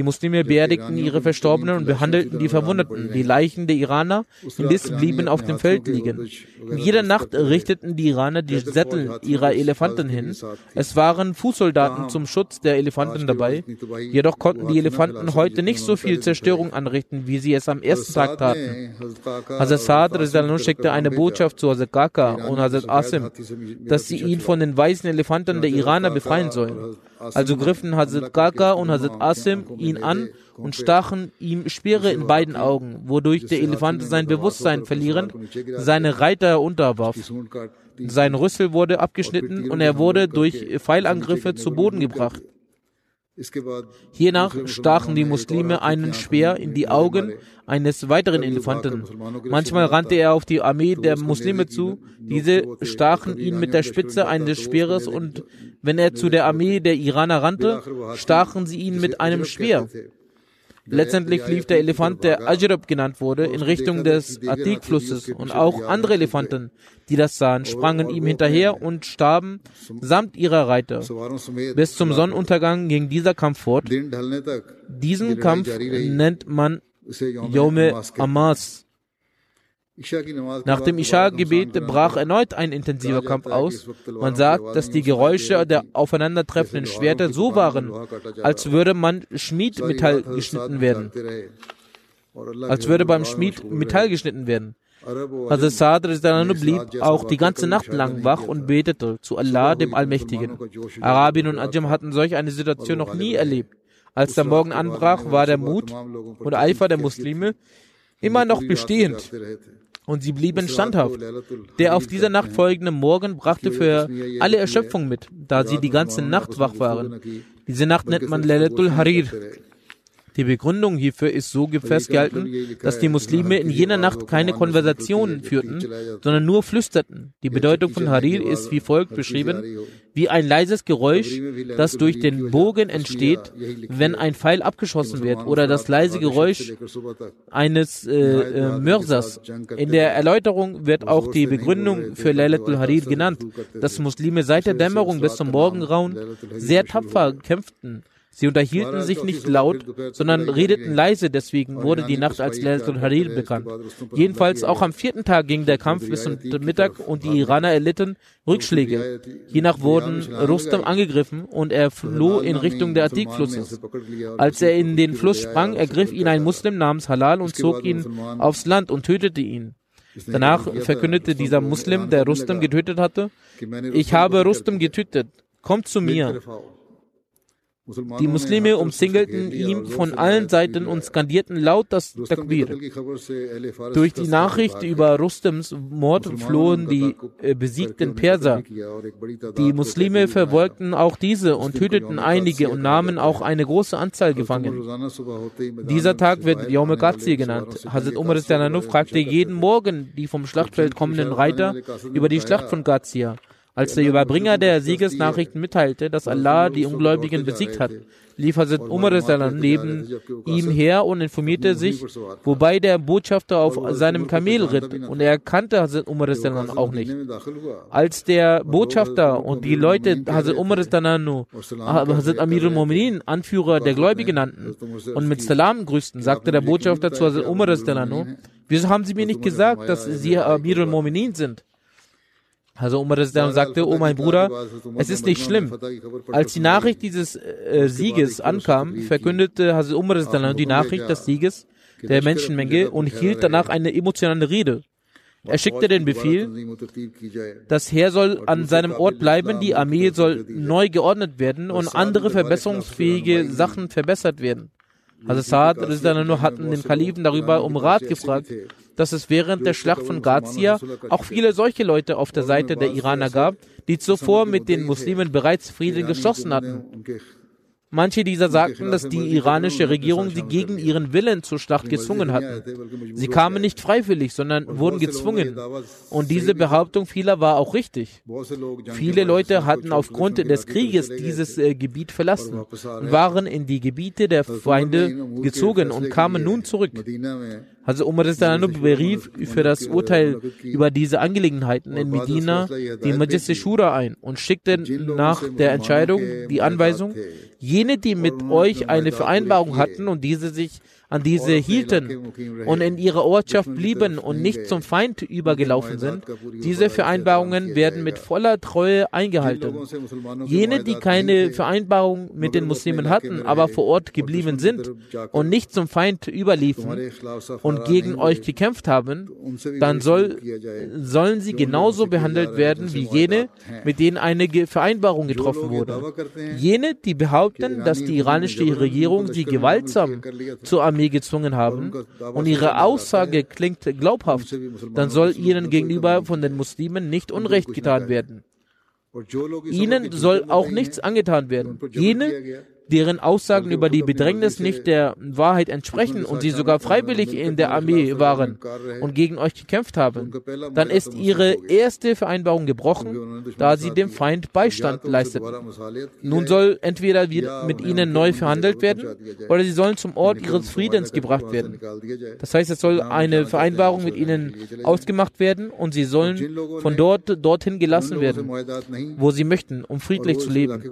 Die Muslime beerdigten ihre Verstorbenen und behandelten die Verwundeten. Die Leichen der Iraner indes blieben auf dem Feld liegen. In jeder Nacht richteten die Iraner die Sättel ihrer Elefanten hin. Es waren Fußsoldaten zum Schutz der Elefanten dabei. Jedoch konnten die Elefanten heute nicht so viel Zerstörung anrichten, wie sie es am ersten Tag taten. Hazrat Saad schickte eine Botschaft zu Hazrat Kaka und Hazrat Asim, dass sie ihn von den weißen Elefanten der Iraner befreien sollen. Also griffen Hazrat Kaka und Hazrat Asim ihn an und stachen ihm Speere in beiden Augen, wodurch der Elefant sein Bewusstsein verlierend seine Reiter unterwarf. Sein Rüssel wurde abgeschnitten und er wurde durch Pfeilangriffe zu Boden gebracht. Hiernach stachen die Muslime einen Speer in die Augen eines weiteren Elefanten. Manchmal rannte er auf die Armee der Muslime zu. Diese stachen ihn mit der Spitze eines Speeres und wenn er zu der Armee der Iraner rannte, stachen sie ihn mit einem Speer. Letztendlich lief der Elefant, der Ajrab genannt wurde, in Richtung des Atik-Flusses und auch andere Elefanten, die das sahen, sprangen ihm hinterher und starben samt ihrer Reiter. Bis zum Sonnenuntergang ging dieser Kampf fort. Diesen Kampf nennt man Yome Amas. Nach dem Isha-Gebet brach erneut ein intensiver Kampf aus. Man sagt, dass die Geräusche der aufeinandertreffenden Schwerter so waren, als würde man Schmiedmetall geschnitten werden. Als würde beim Schmied Metall geschnitten werden. Also Sadr blieb auch die ganze Nacht lang wach und betete zu Allah, dem Allmächtigen. Arabien und Ajam hatten solch eine Situation noch nie erlebt. Als der Morgen anbrach, war der Mut und Eifer der Muslime immer noch bestehend und sie blieben standhaft. Der auf dieser Nacht folgende Morgen brachte für alle Erschöpfung mit, da sie die ganze Nacht wach waren. Diese Nacht nennt man Lailatul Harir. Die Begründung hierfür ist so festgehalten, dass die Muslime in jener Nacht keine Konversationen führten, sondern nur flüsterten. Die Bedeutung von Harir ist wie folgt beschrieben, wie ein leises Geräusch, das durch den Bogen entsteht, wenn ein Pfeil abgeschossen wird, oder das leise Geräusch eines äh, äh, Mörsers. In der Erläuterung wird auch die Begründung für Laylatul Harir genannt, dass Muslime seit der Dämmerung bis zum Morgengrauen sehr tapfer kämpften Sie unterhielten sich nicht laut, sondern redeten leise, deswegen wurde die Nacht als Laylatul Harir bekannt. Jedenfalls auch am vierten Tag ging der Kampf bis zum Mittag und die Iraner erlitten Rückschläge. Hiernach wurden Rustam angegriffen und er floh in Richtung der Atik-Flusses. Als er in den Fluss sprang, ergriff ihn ein Muslim namens Halal und zog ihn aufs Land und tötete ihn. Danach verkündete dieser Muslim, der Rustam getötet hatte, ich habe Rustam getötet, kommt zu mir. Die Muslime umzingelten ihn von allen Seiten und skandierten laut das Takbir. Durch die Nachricht über Rustams Mord flohen die äh, besiegten Perser. Die Muslime verfolgten auch diese und töteten einige und nahmen auch eine große Anzahl gefangen. Dieser Tag wird Yom Ghazi genannt. Hazrat Umar fragte jeden Morgen die vom Schlachtfeld kommenden Reiter über die Schlacht von Ghazia. Als der Überbringer der Siegesnachrichten mitteilte, dass Allah die Ungläubigen besiegt hat, lief Hazrat Umar neben ihm her und informierte sich, wobei der Botschafter auf seinem Kamel ritt. Und er kannte Hazrat Umar auch nicht. Als der Botschafter und die Leute Hazrat Umar Hazrat Amir al-Mu'minin, Anführer der Gläubigen nannten und mit Salam grüßten, sagte der Botschafter zu Hazrat Umar wieso haben sie mir nicht gesagt, dass sie Amir al-Mu'minin sind? Also Umar sagte, oh mein Bruder, es ist nicht schlimm. Als die Nachricht dieses äh, Sieges ankam, verkündete Hazrat Umar die Nachricht des Sieges der Menschenmenge und hielt danach eine emotionale Rede. Er schickte den Befehl, das Heer soll an seinem Ort bleiben, die Armee soll neu geordnet werden und andere verbesserungsfähige Sachen verbessert werden. Hazrat Saad hatten den Kalifen darüber um Rat gefragt dass es während der Schlacht von Gazia auch viele solche Leute auf der Seite der Iraner gab, die zuvor mit den Muslimen bereits Frieden geschlossen hatten. Manche dieser sagten, dass die iranische Regierung sie gegen ihren Willen zur Schlacht gezwungen hatten. Sie kamen nicht freiwillig, sondern wurden gezwungen. Und diese Behauptung vieler war auch richtig. Viele Leute hatten aufgrund des Krieges dieses äh, Gebiet verlassen und waren in die Gebiete der Feinde gezogen und kamen nun zurück. Also Umar berief für das Urteil über diese Angelegenheiten in Medina die Majlis Shura ein und schickte nach der Entscheidung die Anweisung, jene, die mit euch eine Vereinbarung hatten und diese sich an diese hielten und in ihrer Ortschaft blieben und nicht zum Feind übergelaufen sind, diese Vereinbarungen werden mit voller Treue eingehalten. Jene, die keine Vereinbarung mit den Muslimen hatten, aber vor Ort geblieben sind und nicht zum Feind überliefen und gegen euch gekämpft haben, dann soll, sollen sie genauso behandelt werden wie jene, mit denen eine Vereinbarung getroffen wurde. Jene, die behaupten, dass die iranische Regierung sie gewaltsam zur Armee Armee gezwungen haben und ihre Aussage klingt glaubhaft, dann soll ihnen gegenüber von den Muslimen nicht Unrecht getan werden. Ihnen soll auch nichts angetan werden. Jene, deren Aussagen über die Bedrängnis nicht der Wahrheit entsprechen und sie sogar freiwillig in der Armee waren und gegen euch gekämpft haben, dann ist ihre erste Vereinbarung gebrochen, da sie dem Feind Beistand leisteten. Nun soll entweder mit ihnen neu verhandelt werden oder sie sollen zum Ort ihres Friedens gebracht werden. Das heißt, es soll eine Vereinbarung mit ihnen ausgemacht werden und sie sollen von dort dorthin gelassen werden, wo sie möchten, um friedlich zu leben.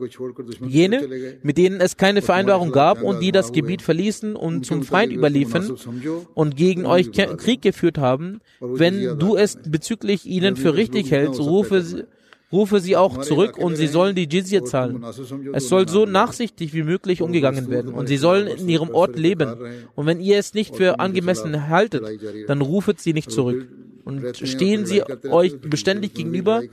Jene, mit denen es es keine Vereinbarung gab und die das Gebiet verließen und zum Feind überliefen und gegen euch Krieg geführt haben, wenn du es bezüglich ihnen für richtig hältst, rufe sie, rufe sie auch zurück und sie sollen die Jizya zahlen. Es soll so nachsichtig wie möglich umgegangen werden und sie sollen in ihrem Ort leben. Und wenn ihr es nicht für angemessen haltet, dann rufet sie nicht zurück. Und stehen sie euch beständig gegenüber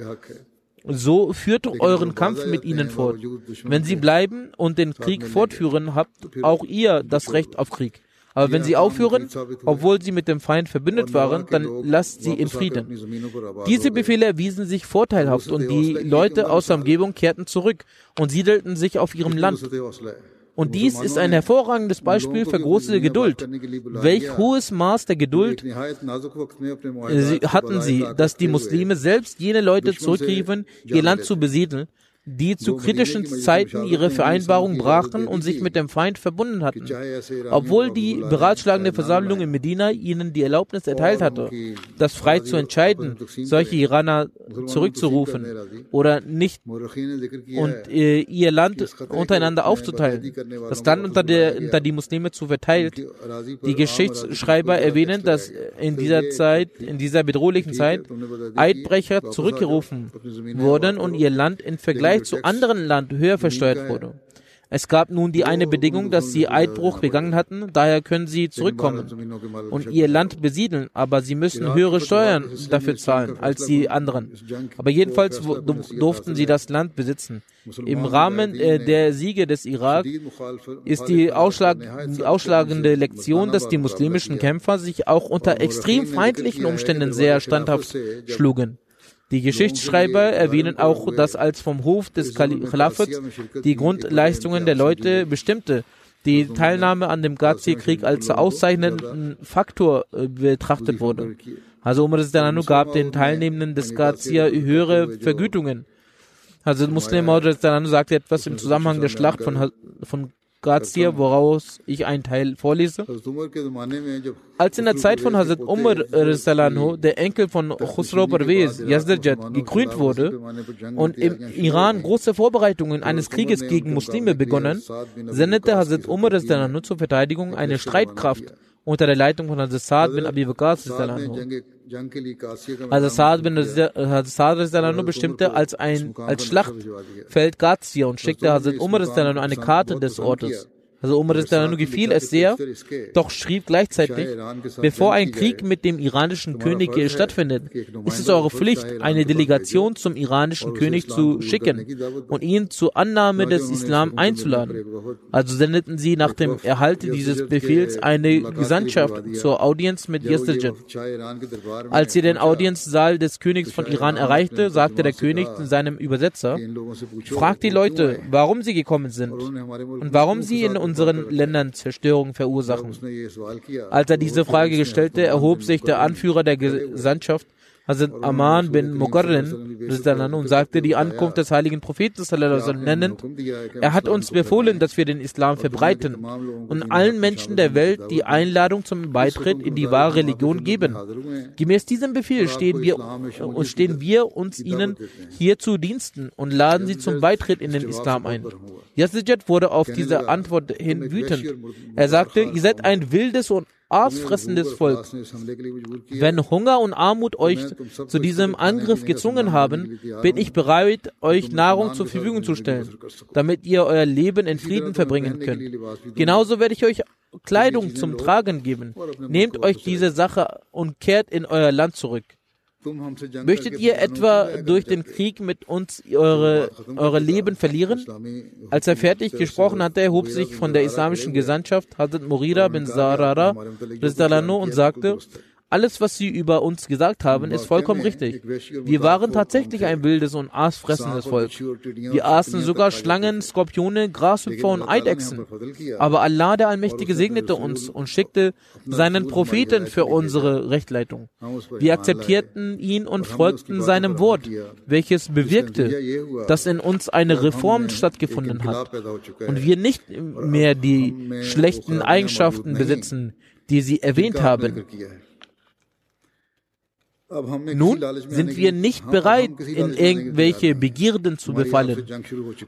so führt euren Kampf mit ihnen fort. Wenn sie bleiben und den Krieg fortführen, habt auch ihr das Recht auf Krieg. Aber wenn sie aufhören, obwohl sie mit dem Feind verbündet waren, dann lasst sie in Frieden. Diese Befehle erwiesen sich vorteilhaft und die Leute aus der Umgebung kehrten zurück und siedelten sich auf ihrem Land. Und dies ist ein hervorragendes Beispiel für große Geduld. Welch hohes Maß der Geduld hatten sie, dass die Muslime selbst jene Leute zurückriefen, ihr Land zu besiedeln, die zu kritischen Zeiten ihre Vereinbarung brachen und sich mit dem Feind verbunden hatten. Obwohl die beratschlagende Versammlung in Medina ihnen die Erlaubnis erteilt hatte, das frei zu entscheiden, solche Iraner zurückzurufen oder nicht und äh, ihr Land untereinander aufzuteilen, das Land unter, der, unter die Muslime zu verteilen. Die Geschichtsschreiber erwähnen, dass in dieser Zeit, in dieser bedrohlichen Zeit, Eidbrecher zurückgerufen wurden und ihr Land in Vergleich Vergleich zu anderen Land höher versteuert wurde. Es gab nun die eine Bedingung, dass sie Eidbruch begangen hatten, daher können sie zurückkommen und ihr Land besiedeln, aber sie müssen höhere Steuern dafür zahlen als die anderen. Aber jedenfalls durften sie das Land besitzen. Im Rahmen der Siege des Irak ist die, ausschlag die ausschlagende Lektion, dass die muslimischen Kämpfer sich auch unter extrem feindlichen Umständen sehr standhaft schlugen. Die Geschichtsschreiber erwähnen auch, dass als vom Hof des Khalifats die Grundleistungen der Leute bestimmte, die Teilnahme an dem Ghazi-Krieg als auszeichnenden Faktor äh, betrachtet wurde. Also Umar Dananu gab den Teilnehmenden des Ghazia höhere Vergütungen. Also Muslim Maud sagte etwas im Zusammenhang der Schlacht von, von Grazia, woraus ich einen Teil vorlese. Als in der Zeit von Hazrat Umar der Enkel von Khusro Parvez Yazdarjad gekrönt wurde und im Iran große Vorbereitungen eines Krieges gegen Muslime begonnen, sendete Hazrat Umar zur Verteidigung eine Streitkraft unter der Leitung von Hazrat Saad bin Abi Bakr also Saad bin Saad bestimmte als ein als Schlachtfeld Gazia und schickte Hazrat Umar eine Karte des Ortes. Also Umar nur gefiel es sehr, doch schrieb gleichzeitig, bevor ein Krieg mit dem iranischen König stattfindet, ist es eure Pflicht, eine Delegation zum iranischen König zu schicken und ihn zur Annahme des Islam einzuladen. Also sendeten sie nach dem Erhalt dieses Befehls eine Gesandtschaft zur Audienz mit Yazdijad. Als sie den Audienzsaal des Königs von Iran erreichte, sagte der König in seinem Übersetzer, fragt die Leute, warum sie gekommen sind und warum sie in unseren Ländern Zerstörung verursachen. Als er diese Frage stellte, erhob sich der Anführer der Gesandtschaft Hazrat Aman bin Mukarrin und sagte die Ankunft des heiligen Propheten nennend, er hat uns befohlen, dass wir den Islam verbreiten und allen Menschen der Welt die Einladung zum Beitritt in die wahre Religion geben. Gemäß diesem Befehl stehen wir, stehen wir uns ihnen hier zu Diensten und laden sie zum Beitritt in den Islam ein. Yazid wurde auf diese Antwort hin wütend. Er sagte, ihr seid ein wildes und aasfressendes Volk. Wenn Hunger und Armut euch zu diesem Angriff gezwungen haben, bin ich bereit, euch Nahrung zur Verfügung zu stellen, damit ihr euer Leben in Frieden verbringen könnt. Genauso werde ich euch Kleidung zum Tragen geben. Nehmt euch diese Sache und kehrt in euer Land zurück. Möchtet ihr etwa durch den Krieg mit uns eure, eure Leben verlieren? Als er fertig gesprochen hatte, erhob sich von der islamischen Gesandtschaft Hazrat Murira bin Zarara und sagte, alles, was Sie über uns gesagt haben, ist vollkommen richtig. Wir waren tatsächlich ein wildes und aasfressendes Volk. Wir aßen sogar Schlangen, Skorpione, Grashüpfer und Eidechsen. Aber Allah, der Allmächtige, segnete uns und schickte seinen Propheten für unsere Rechtleitung. Wir akzeptierten ihn und folgten seinem Wort, welches bewirkte, dass in uns eine Reform stattgefunden hat und wir nicht mehr die schlechten Eigenschaften besitzen, die Sie erwähnt haben. Nun sind wir nicht bereit, in irgendwelche Begierden zu befallen.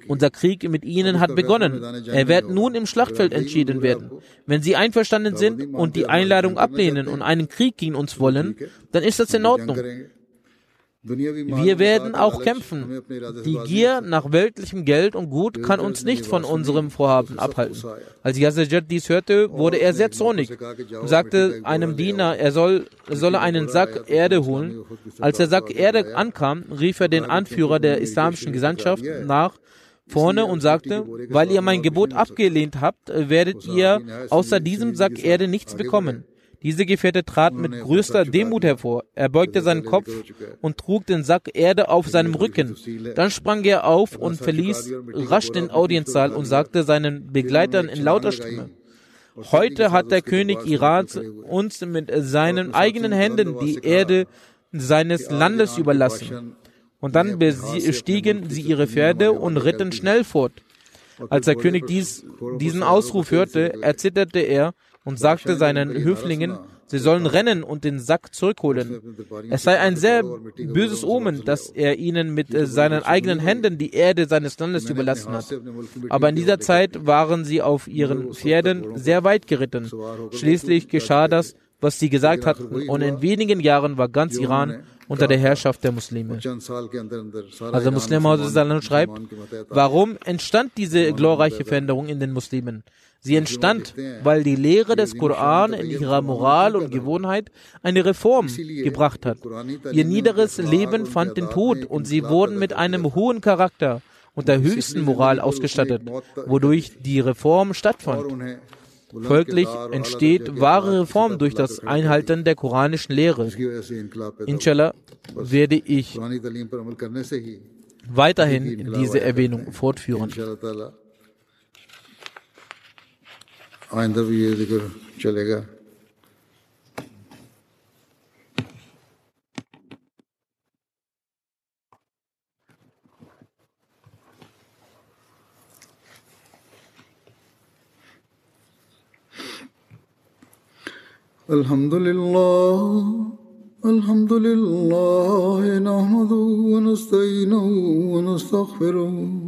Unser Krieg mit ihnen hat begonnen. Er wird nun im Schlachtfeld entschieden werden. Wenn sie einverstanden sind und die Einladung ablehnen und einen Krieg gegen uns wollen, dann ist das in Ordnung. Wir werden auch kämpfen. Die Gier nach weltlichem Geld und Gut kann uns nicht von unserem Vorhaben abhalten. Als Yazid dies hörte, wurde er sehr zornig und sagte einem Diener, er soll, solle einen Sack Erde holen. Als der Sack Erde ankam, rief er den Anführer der islamischen Gesandtschaft nach vorne und sagte, weil ihr mein Gebot abgelehnt habt, werdet ihr außer diesem Sack Erde nichts bekommen. Diese Gefährte trat mit größter Demut hervor. Er beugte seinen Kopf und trug den Sack Erde auf seinem Rücken. Dann sprang er auf und verließ rasch den Audienzsaal und sagte seinen Begleitern in lauter Stimme, Heute hat der König Irans uns mit seinen eigenen Händen die Erde seines Landes überlassen. Und dann bestiegen sie ihre Pferde und ritten schnell fort. Als der König dies, diesen Ausruf hörte, erzitterte er und sagte seinen Höflingen, sie sollen rennen und den Sack zurückholen. Es sei ein sehr böses Omen, dass er ihnen mit äh, seinen eigenen Händen die Erde seines Landes überlassen hat. Aber in dieser Zeit waren sie auf ihren Pferden sehr weit geritten. Schließlich geschah das, was sie gesagt hatten, und in wenigen Jahren war ganz Iran unter der Herrschaft der Muslime. Also Muslim schreibt, warum entstand diese glorreiche Veränderung in den Muslimen? Sie entstand, weil die Lehre des Koran in ihrer Moral und Gewohnheit eine Reform gebracht hat. Ihr niederes Leben fand den Tod und sie wurden mit einem hohen Charakter und der höchsten Moral ausgestattet, wodurch die Reform stattfand. Folglich entsteht wahre Reform durch das Einhalten der koranischen Lehre. Inshallah werde ich weiterhin diese Erwähnung fortführen. آئندہ بھی یہ ذکر چلے گا الحمد لله الحمد لله نحمده ونستعينه ونستغفره.